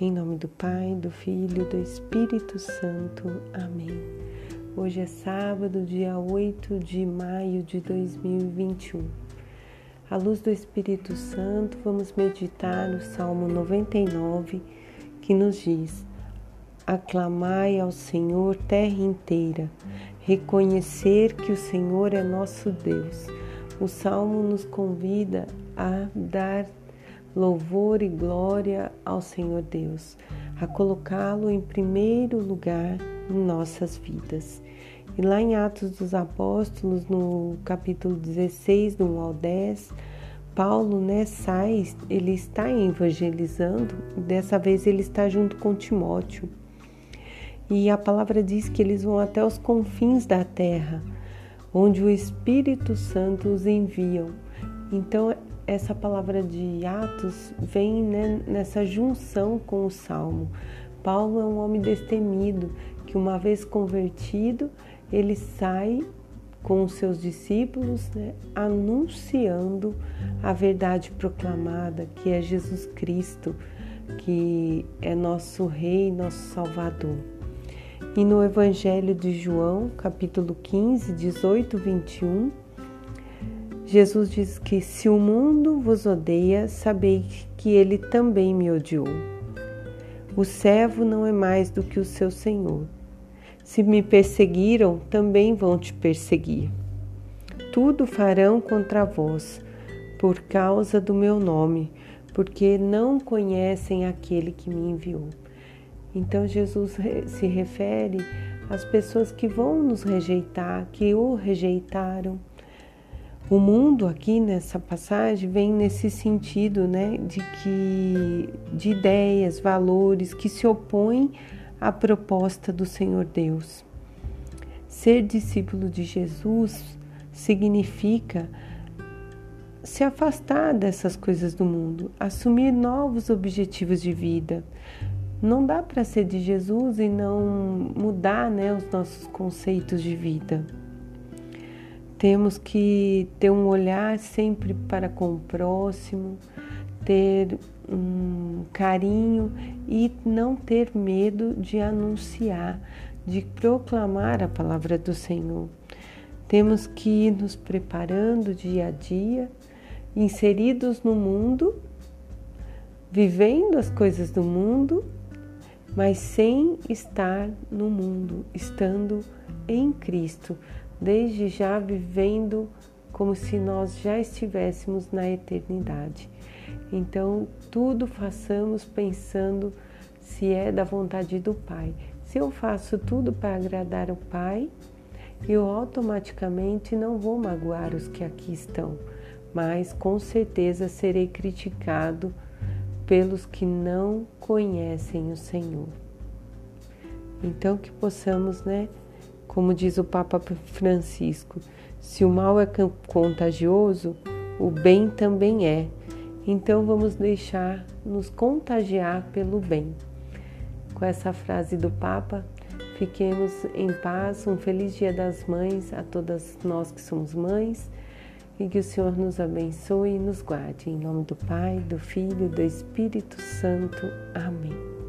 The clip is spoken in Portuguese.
do Pai, do Filho e do Espírito Santo. Amém. Hoje é sábado, dia 8 de maio de 2021. À luz do Espírito Santo, vamos meditar no Salmo 99, que nos diz: Aclamai ao Senhor, terra inteira, reconhecer que o Senhor é nosso Deus. O salmo nos convida a dar louvor e glória ao Senhor Deus, a colocá-lo em primeiro lugar em nossas vidas. E lá em Atos dos Apóstolos, no capítulo 16, do 1 ao 10, Paulo né, sai, ele está evangelizando, dessa vez ele está junto com Timóteo. E a palavra diz que eles vão até os confins da terra, onde o Espírito Santo os enviam. Então essa palavra de Atos vem né, nessa junção com o Salmo. Paulo é um homem destemido que, uma vez convertido, ele sai com os seus discípulos, né, anunciando a verdade proclamada, que é Jesus Cristo, que é nosso Rei, nosso Salvador. E no Evangelho de João, capítulo 15, 18, 21, Jesus diz que se o mundo vos odeia, sabei que ele também me odiou. O servo não é mais do que o seu senhor. Se me perseguiram, também vão te perseguir. Tudo farão contra vós, por causa do meu nome, porque não conhecem aquele que me enviou. Então Jesus se refere às pessoas que vão nos rejeitar, que o rejeitaram o mundo aqui nessa passagem vem nesse sentido, né, de que de ideias, valores que se opõem à proposta do Senhor Deus. Ser discípulo de Jesus significa se afastar dessas coisas do mundo, assumir novos objetivos de vida. Não dá para ser de Jesus e não mudar né, os nossos conceitos de vida. Temos que ter um olhar sempre para com o próximo, ter um carinho e não ter medo de anunciar, de proclamar a palavra do Senhor. Temos que ir nos preparando dia a dia, inseridos no mundo, vivendo as coisas do mundo, mas sem estar no mundo, estando em Cristo, desde já vivendo como se nós já estivéssemos na eternidade. Então, tudo façamos pensando se é da vontade do Pai. Se eu faço tudo para agradar o Pai, eu automaticamente não vou magoar os que aqui estão, mas com certeza serei criticado pelos que não conhecem o Senhor. Então que possamos, né, como diz o Papa Francisco, se o mal é contagioso, o bem também é. Então vamos deixar nos contagiar pelo bem. Com essa frase do Papa, fiquemos em paz. Um feliz Dia das Mães a todas nós que somos mães e que o Senhor nos abençoe e nos guarde. Em nome do Pai, do Filho e do Espírito Santo. Amém.